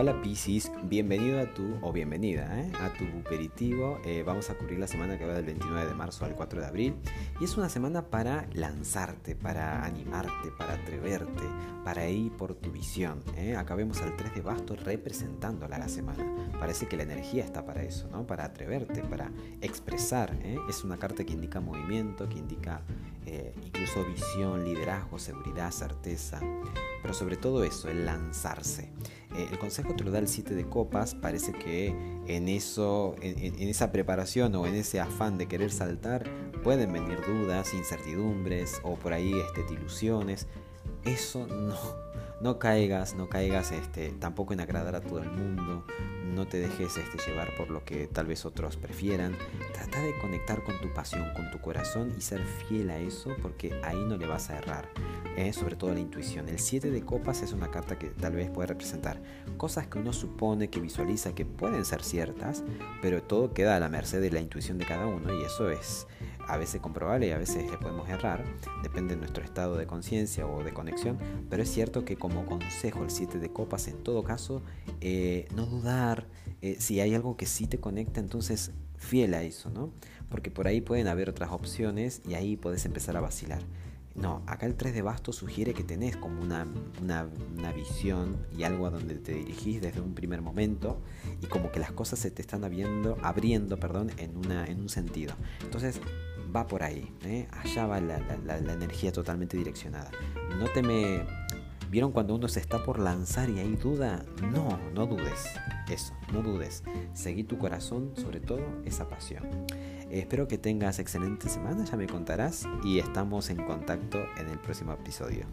Hola Piscis, bienvenido a tu, o bienvenida, ¿eh? a tu aperitivo. Eh, vamos a cubrir la semana que va del 29 de marzo al 4 de abril. Y es una semana para lanzarte, para animarte, para atreverte, para ir por tu visión. ¿eh? Acá vemos al 3 de bastos representándola la semana. Parece que la energía está para eso, ¿no? Para atreverte, para expresar. ¿eh? Es una carta que indica movimiento, que indica incluso visión, liderazgo, seguridad, certeza. Pero sobre todo eso, el lanzarse. Eh, el consejo te lo da el 7 de copas, parece que en, eso, en, esa preparación o en ese afán de querer saltar pueden venir dudas, incertidumbres o por ahí este, ilusiones. Eso no, no caigas, no caigas este, tampoco en agradar a todo el mundo, no te dejes este, llevar por lo que tal vez otros prefieran. Trata de conectar con tu pasión, con tu corazón y ser fiel a eso porque ahí no le vas a errar. ¿eh? Sobre todo la intuición. El 7 de copas es una carta que tal vez puede representar cosas que uno supone, que visualiza, que pueden ser ciertas, pero todo queda a la merced de la intuición de cada uno y eso es a veces comprobable y a veces le podemos errar, depende de nuestro estado de conciencia o de conexión, pero es cierto que como consejo el 7 de copas en todo caso, eh, no dudar, eh, si hay algo que sí te conecta, entonces fiel a eso, ¿no? Porque por ahí pueden haber otras opciones y ahí puedes empezar a vacilar. No, acá el 3 de bastos sugiere que tenés como una, una, visión y algo a donde te dirigís desde un primer momento y como que las cosas se te están abriendo, abriendo perdón, en, una, en un sentido. Entonces va por ahí, ¿eh? allá va la, la, energía totalmente direccionada. No te me... ¿Vieron cuando uno se está por lanzar y hay duda? No, no dudes. Eso, no dudes. Seguí tu corazón, sobre todo esa pasión. Espero que tengas excelente semana, ya me contarás y estamos en contacto en el próximo episodio.